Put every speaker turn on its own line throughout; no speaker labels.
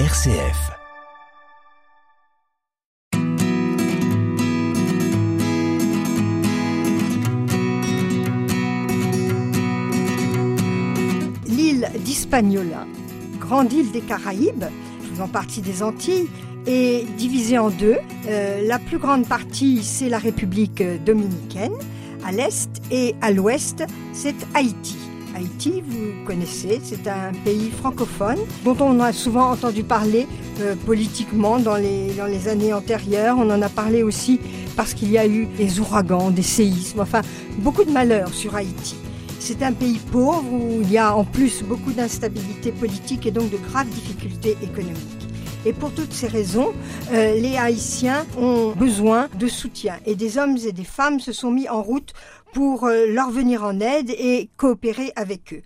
RCF.
L'île d'Hispaniola, grande île des Caraïbes, faisant partie des Antilles, est divisée en deux. Euh, la plus grande partie, c'est la République dominicaine, à l'est, et à l'ouest, c'est Haïti. Haïti, vous connaissez, c'est un pays francophone dont on a souvent entendu parler euh, politiquement dans les, dans les années antérieures. On en a parlé aussi parce qu'il y a eu des ouragans, des séismes, enfin beaucoup de malheurs sur Haïti. C'est un pays pauvre où il y a en plus beaucoup d'instabilité politique et donc de graves difficultés économiques. Et pour toutes ces raisons, euh, les Haïtiens ont besoin de soutien. Et des hommes et des femmes se sont mis en route pour euh, leur venir en aide et coopérer avec eux.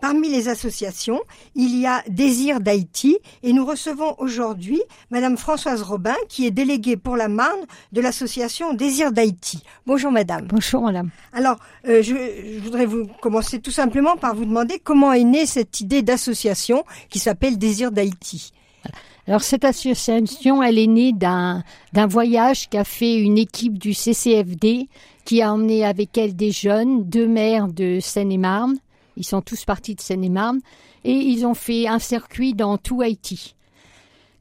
Parmi les associations, il y a Désir d'Haïti et nous recevons aujourd'hui Madame Françoise Robin qui est déléguée pour la Marne de l'association Désir d'Haïti. Bonjour Madame.
Bonjour Madame.
Alors, euh, je, je voudrais vous commencer tout simplement par vous demander comment est née cette idée d'association qui s'appelle Désir d'Haïti.
Alors cette association, elle est née d'un d'un voyage qu'a fait une équipe du CCFD qui a emmené avec elle des jeunes, deux maires de Seine-et-Marne. Ils sont tous partis de Seine-et-Marne et ils ont fait un circuit dans tout Haïti.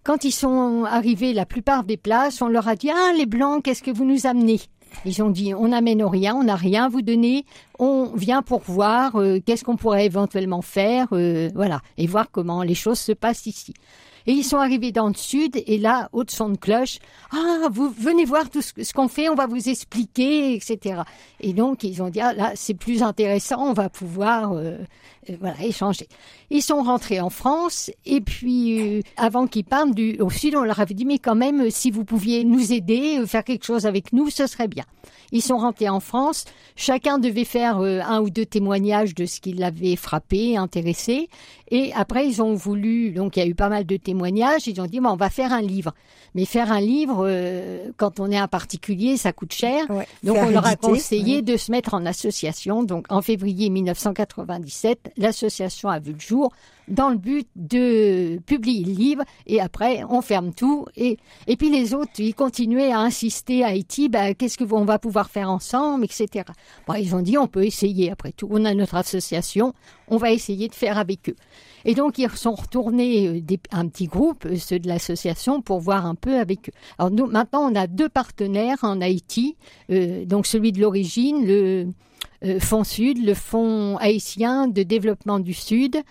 Quand ils sont arrivés, la plupart des places, on leur a dit ah les blancs, qu'est-ce que vous nous amenez? Ils ont dit on n'amène rien, on n'a rien à vous donner, on vient pour voir euh, qu'est-ce qu'on pourrait éventuellement faire, euh, voilà, et voir comment les choses se passent ici. Et ils sont arrivés dans le sud, et là, haute son de cloche, ah, vous venez voir tout ce, qu'on fait, on va vous expliquer, etc. Et donc, ils ont dit, ah, là, c'est plus intéressant, on va pouvoir, euh, euh, voilà, échanger. Ils sont rentrés en France, et puis, euh, avant qu'ils partent du, au sud, on leur avait dit, mais quand même, si vous pouviez nous aider, faire quelque chose avec nous, ce serait bien. Ils sont rentrés en France, chacun devait faire un ou deux témoignages de ce qui l'avait frappé, intéressé, et après, ils ont voulu, donc il y a eu pas mal de témoignages, ils ont dit, bon, on va faire un livre. Mais faire un livre, euh, quand on est un particulier, ça coûte cher. donc on leur a conseillé de se mettre en association. Donc en février 1997, l'association a vu le jour dans le but de publier le livre et après on ferme tout et et puis les autres ils continuaient à insister à Haïti bah, qu'est-ce que on va pouvoir faire ensemble etc bon, ils ont dit on peut essayer après tout. On a notre association on va essayer de faire avec eux. Et donc ils sont retournés euh, un petit groupe euh, ceux de l'association pour voir un peu avec eux. Alors nous maintenant on a deux partenaires en Haïti euh, donc celui de l'origine le Fonds Sud, le Fonds haïtien de développement du Sud,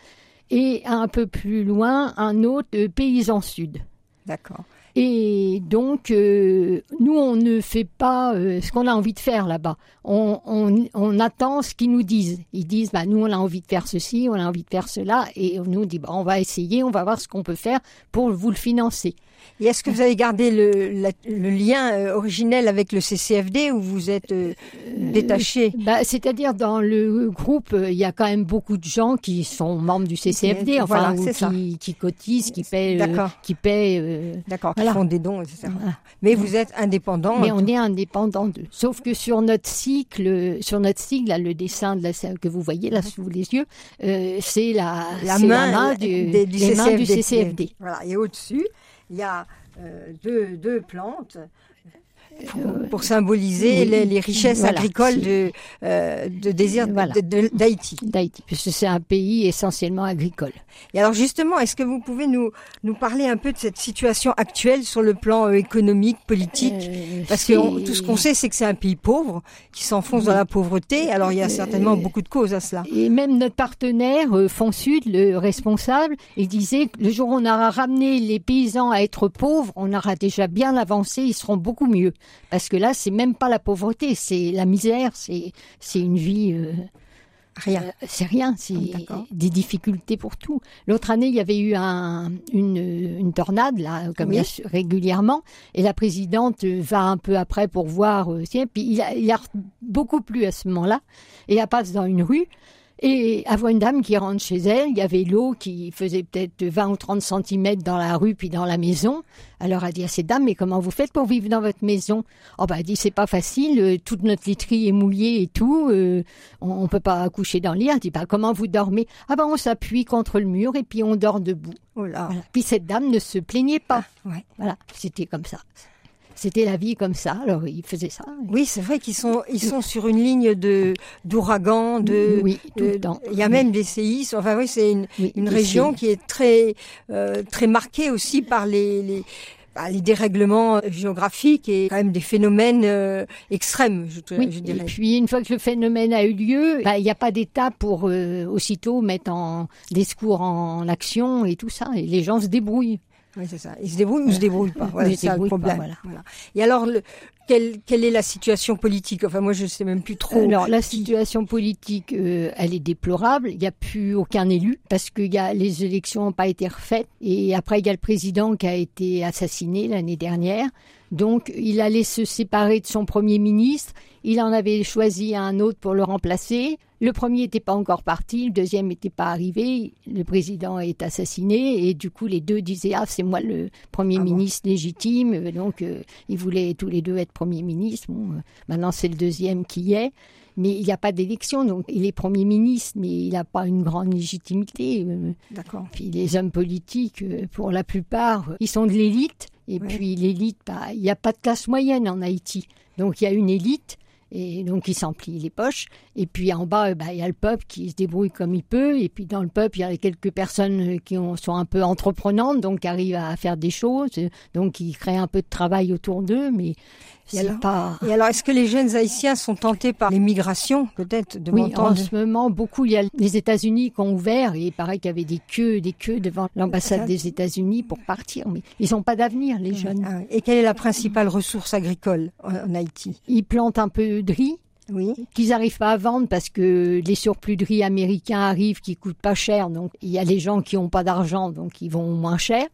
et un peu plus loin, un autre Paysan Sud.
D'accord.
Et donc, euh, nous, on ne fait pas euh, ce qu'on a envie de faire là-bas. On, on, on, attend ce qu'ils nous disent. Ils disent, bah, nous, on a envie de faire ceci, on a envie de faire cela. Et on nous dit, bah, on va essayer, on va voir ce qu'on peut faire pour vous le financer.
Et est-ce que vous avez gardé le, la, le lien euh, originel avec le CCFD ou vous êtes euh, détaché?
bah, C'est-à-dire dans le groupe, il y a quand même beaucoup de gens qui sont membres du CCFD, enfin,
voilà,
qui, qui, cotisent, qui paient, euh, qui paient.
D'accord, qui font des dons, etc. Voilà. Mais vous êtes indépendant.
Mais on est indépendant d'eux. Sauf que sur notre cycle, sur notre là, le dessin de la, que vous voyez là sous les yeux, euh, c'est la,
la, main,
la main du,
des, du,
les
CCFD.
mains du CCFD.
Voilà. Et au-dessus, il y a euh, deux, deux plantes pour, pour symboliser oui, les, les, richesses
voilà,
agricoles de, euh, de désir
voilà.
d'Haïti.
D'Haïti, puisque c'est un pays essentiellement agricole.
Et alors justement, est-ce que vous pouvez nous, nous parler un peu de cette situation actuelle sur le plan euh, économique, politique? Euh, Parce que on, tout ce qu'on sait, c'est que c'est un pays pauvre, qui s'enfonce oui. dans la pauvreté. Alors il y a certainement euh, beaucoup de causes à cela.
Et même notre partenaire, euh, Fonds Sud, le responsable, il disait que le jour où on aura ramené les paysans à être pauvres, on aura déjà bien avancé, ils seront beaucoup mieux. Parce que là, c'est même pas la pauvreté, c'est la misère, c'est c'est une vie. Euh,
rien.
Euh, c'est rien, c'est des difficultés pour tout. L'autre année, il y avait eu un, une, une tornade, là, comme oui. il y a régulièrement, et la présidente va un peu après pour voir, euh, tiens, puis il a, il a beaucoup plu à ce moment-là, et elle passe dans une rue, Et voit une dame qui rentre chez elle, il y avait l'eau qui faisait peut-être 20 ou 30 centimètres dans la rue puis dans la maison. Alors elle dit à cette dame, mais comment vous faites pour vivre dans votre maison? Oh bah elle dit, c'est pas facile, euh, toute notre literie est mouillée et tout, euh, on, on peut pas coucher dans le lit. Elle dit, bah comment vous dormez? Ah bah on s'appuie contre le mur et puis on dort debout.
Oh là.
Voilà. Puis cette dame ne se plaignait pas.
Ouais.
Voilà, c'était comme ça. C'était la vie comme ça, alors il faisait ça.
Oui, c'est vrai qu'ils sont, ils sont sur une ligne de d'ouragan, de.
Oui, tout le temps.
Il y a même des séismes. Enfin, oui, c'est une,
Oui,
une région
séismes.
qui est très, euh, très marquée aussi par les, les, bah, les dérèglements géographiques et quand même des phénomènes euh, extrêmes, je,
Oui,
je
et
dirais.
puis une fois que le phénomène a eu lieu, bah, il n'y a pas d'État pour euh, aussitôt mettre en, des secours en action et tout ça. Et les gens se débrouillent.
Oui, c'est ça. Ils se débrouillent ou se débrouillent pas. Voilà, c'est ça le
débrouillent pas,
problème.
voilà.
Et alors, le, quelle, quelle est la situation politique? Enfin, moi, je sais même plus trop.
Alors la situation politique, euh, elle est déplorable. Il n'y a plus aucun élu parce que y a, les élections n'ont pas été refaites. Et après, il y a le président qui a été assassiné l'année dernière. Donc, il allait se séparer de son premier ministre. Il en avait choisi un autre pour le remplacer. Le premier n'était pas encore parti, le deuxième n'était pas arrivé. Le président est assassiné et du coup, les deux disaient ah c'est moi le premier
Ah bon.
ministre légitime. Donc, euh, ils voulaient tous les deux être premier ministre. Bon, euh, maintenant c'est le deuxième qui est. Mais il n'y a pas d'élection, donc il est Premier ministre, mais il n'a pas une grande légitimité. euh.
D'accord.
Puis les hommes politiques, pour la plupart, ils sont de l'élite. Et
Ouais.
puis l'élite, bah, il n'y a pas de classe moyenne en Haïti. Donc il y a une élite, et donc ils s'emplient les poches. Et puis en bas, euh, bah, il y a le peuple qui se débrouille comme il peut. Et puis dans le peuple, il y a quelques personnes euh, qui ont- sont un peu entreprenantes, donc qui arrivent à faire des choses. euh, Donc ils créent un peu de travail autour d'eux, mais
Et alors
pas...
Et alors, est-ce que les jeunes haïtiens sont tentés par l'immigration, peut-être, de
Oui, en ce moment, beaucoup, il y a les États-Unis qui ont ouvert et il paraît qu'il y avait des queues, des queues devant l'ambassade des États-Unis pour partir. Mais ils n'ont pas d'avenir, les jeunes.
Ah, Et quelle est la principale ressource agricole en, en Haïti?
Ils plantent un peu de riz
Oui.
qu'ils n'arrivent pas à vendre parce que les surplus de riz américains arrivent qui coûtent pas cher. Donc, il y a les gens qui n'ont pas d'argent, donc ils vont moins cher.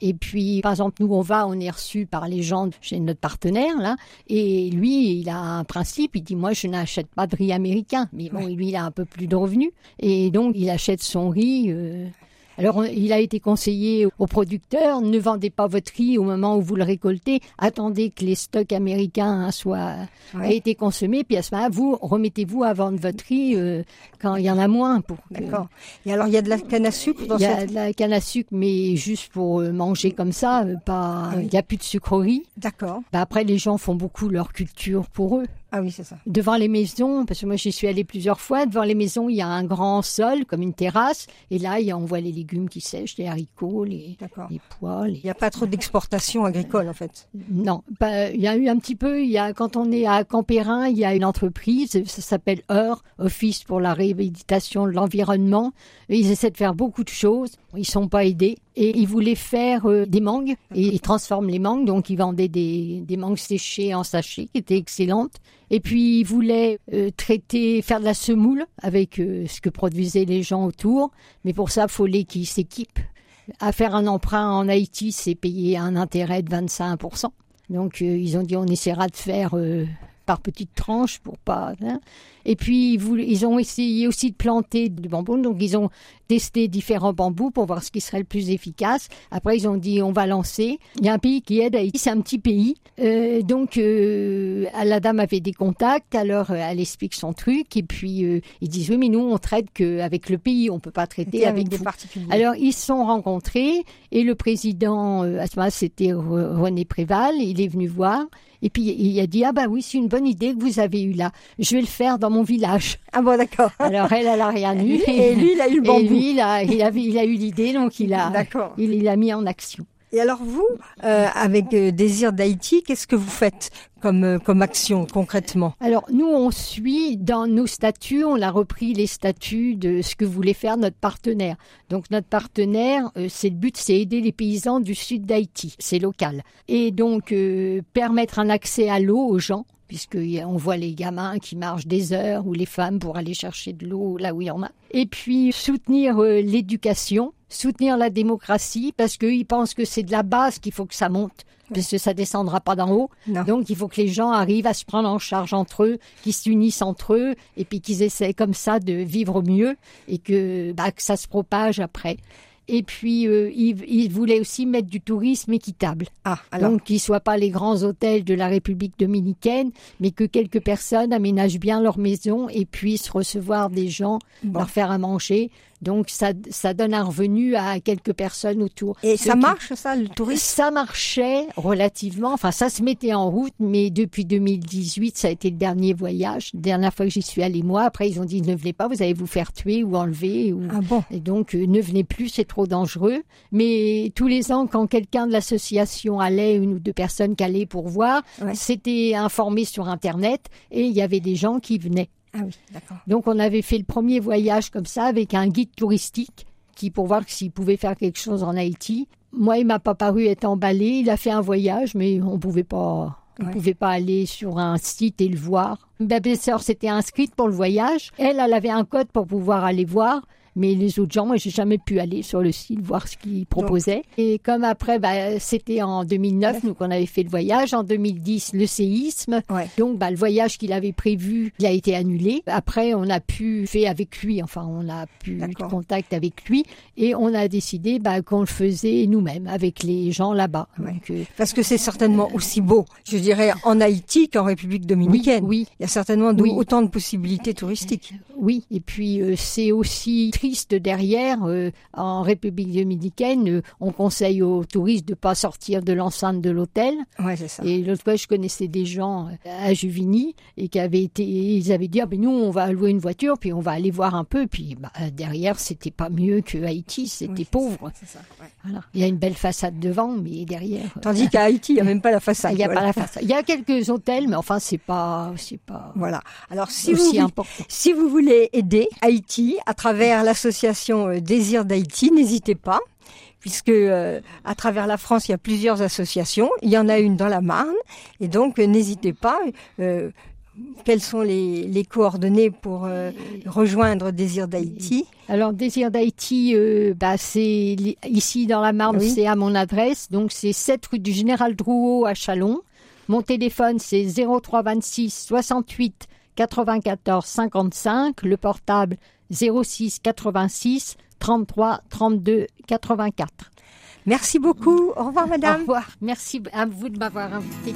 Et puis, par exemple, nous, on va, on est reçu par les gens chez notre partenaire, là. Et lui, il a un principe, il dit, moi, je n'achète pas de riz américain. Mais bon, lui, il a un peu plus de revenus. Et donc, il achète son riz. euh, Alors, on- il a été conseillé aux producteurs, ne vendez pas votre riz au moment où vous le récoltez, attendez que les stocks américains hein, soient
Ouais.
aient été consommés, puis à ce moment-là, vous remettez-vous à vendre votre riz euh, quand il y en a moins. Pour que-
D'accord. Et alors, il y a de la canne à sucre dans
il y a
cette...
de la canne à sucre, mais juste pour euh, manger comme ça, euh, pas.
Oui.
Il n'y a plus de sucreries.
D'accord.
Bah, après, les gens font beaucoup leur culture pour eux.
Ah oui, c'est ça.
Devant les maisons, parce que moi j'y suis allée plusieurs fois, devant les maisons, il y a un grand sol, comme une terrasse, et là, il y a- on voit les légumes qui sèchent, les haricots, les, les pois. les-
Il n'y a pas trop d'exportation agricole, en fait.
Non, bah, il y a eu un petit peu, il y a, quand on est à Campérin, il y a une entreprise, ça s'appelle HEUR, Office pour la réhabilitation de l'environnement. Et Ils essaient de faire beaucoup de choses, ils sont pas aidés. Et ils voulaient faire euh, des mangues, et ils transforment les mangues, donc ils vendaient des, mangues séchées en sachets, qui étaient excellentes. Et puis ils voulaient euh, traiter, faire de la semoule avec euh, ce que produisaient les gens autour. Mais pour ça, il faut qui s'équipent. À faire un emprunt en Haïti, c'est payer un intérêt de 25%. Donc ils ont dit on essaiera de faire par petites tranches pour pas. hein. Et puis ils, voulaient- ils ont essayé aussi de planter du bambou. Donc ils ont testé différents bambous pour voir ce qui serait le plus efficace. Après ils ont dit on va lancer. Il y a un pays qui aide Haïti, c'est un petit pays. Euh, donc euh, la dame avait des contacts. Alors euh, elle explique son truc et puis euh, ils disent oui mais nous on traite qu'avec le pays, on peut pas traiter avec
avec des
vous.
particuliers.
Alors ils se sont rencontrés et le président, à ce moment-là c'était Re- René Préval, il est venu voir et puis il a dit ah bah oui c'est une bonne idée que vous avez eue là, je vais le faire dans mon village.
Ah bon, d'accord.
Alors elle elle a rien eu
Et lui, il a eu le
et lui il a il a, il a eu l'idée donc il a il il l'a mis en action.
Et alors vous, euh, avec euh, Désir d'Haïti, qu'est-ce que vous faites comme, euh, comme action concrètement?
Alors nous, on suit dans nos statuts, on a repris les statuts de ce que voulait faire notre partenaire. Donc notre partenaire, euh, c'est le but, c'est aider les paysans du sud d'Haïti, c'est local. Et donc permettre un accès à l'eau aux gens. Puisqu'on voit les gamins qui marchent des heures ou les femmes pour aller chercher de l'eau là où il y en a. Et puis soutenir euh, l'éducation, soutenir la démocratie, parce qu'ils pensent que c'est de la base qu'il faut que ça monte parce que ça descendra pas d'en haut. Donc il faut que les gens arrivent à se prendre en charge entre eux, qu'ils s'unissent entre eux, et puis qu'ils essaient comme ça de vivre mieux et que, bah, que ça se propage après. Et puis, euh, il, voulait aussi mettre du tourisme équitable. Ah, alors. Donc, qu'il ne soit pas les grands hôtels de la République dominicaine, mais que quelques personnes aménagent bien leur maison et puissent recevoir des gens, leur faire à manger, donc ça, ça donne un revenu à quelques personnes autour.
Et ça marche ça, le tourisme?
Ça marchait relativement, enfin ça se mettait en route, mais depuis 2018, ça a été le dernier voyage, la dernière fois que j'y suis allée moi. Après ils ont dit ne venez pas, vous allez vous faire tuer ou enlever. Ou...
Ah bon?
Et donc euh, ne venez plus, c'est trop dangereux. Mais tous les ans, quand quelqu'un de l'association allait, une ou deux personnes qui allaient pour voir, c'était informé sur Internet et il y avait des gens qui venaient.
Ah oui, d'accord.
Donc on avait fait le premier voyage comme ça avec un guide touristique qui pour voir s'il pouvait faire quelque chose en Haïti. Moi, il m'a pas paru être emballé. Il a fait un voyage, mais on pouvait pas. On pouvait pas aller sur un site et le voir. Ma belle-sœur s'était inscrite pour le voyage. Elle, elle avait un code pour pouvoir aller voir. Mais les autres gens, moi, j'ai jamais pu aller sur le site voir ce qu'ils proposaient. Et comme après, bah, c'était en 2009, nous qu'on avait fait le voyage. En 2010, le séisme. Donc, bah, le voyage qu'il avait prévu, il a été annulé. Après, on a pu faire avec lui. Enfin, on a pu contact avec lui et on a décidé bah, qu'on le faisait nous-mêmes avec les gens là-bas.
Euh, Parce que c'est certainement aussi beau, je dirais, en Haïti qu'en République dominicaine.
Oui,
Il y a certainement autant de possibilités touristiques.
Oui. Et puis, euh, c'est aussi triste derrière. Euh, en République dominicaine, euh, on conseille aux touristes de pas sortir de l'enceinte de l'hôtel.
Ouais, c'est ça.
Et l'autre fois, je connaissais des gens euh, à Juvigny et qui avaient été, ils avaient dit, ah, ben nous, on va louer une voiture, puis on va aller voir un peu. Puis bah, derrière, c'était pas mieux que Haïti, c'était pauvre. Ça, voilà. Il y a une belle façade devant, mais derrière.
Tandis qu'à Haïti, il n'y a même pas la façade.
Il n'y a pas la façade. Il y a quelques hôtels, mais enfin, c'est pas, c'est pas.
Voilà. Alors, si vous, si vous voulez aider Haïti à travers la l'association euh, Désir d'Haïti, n'hésitez pas puisque euh, à travers la France, il y a plusieurs associations. Il y en a une dans la Marne, et donc euh, n'hésitez pas. quelles sont les, coordonnées pour rejoindre Désir d'Haïti?
Alors Désir d'Haïti, bah, c'est ici dans la Marne, c'est à mon adresse, donc c'est 7 rue du Général Drouot à Chalon. Mon téléphone c'est 0326 68 94 55, le portable 06 86 33 32 84.
Merci beaucoup. Au revoir, madame.
Au revoir. Merci à vous de m'avoir invité.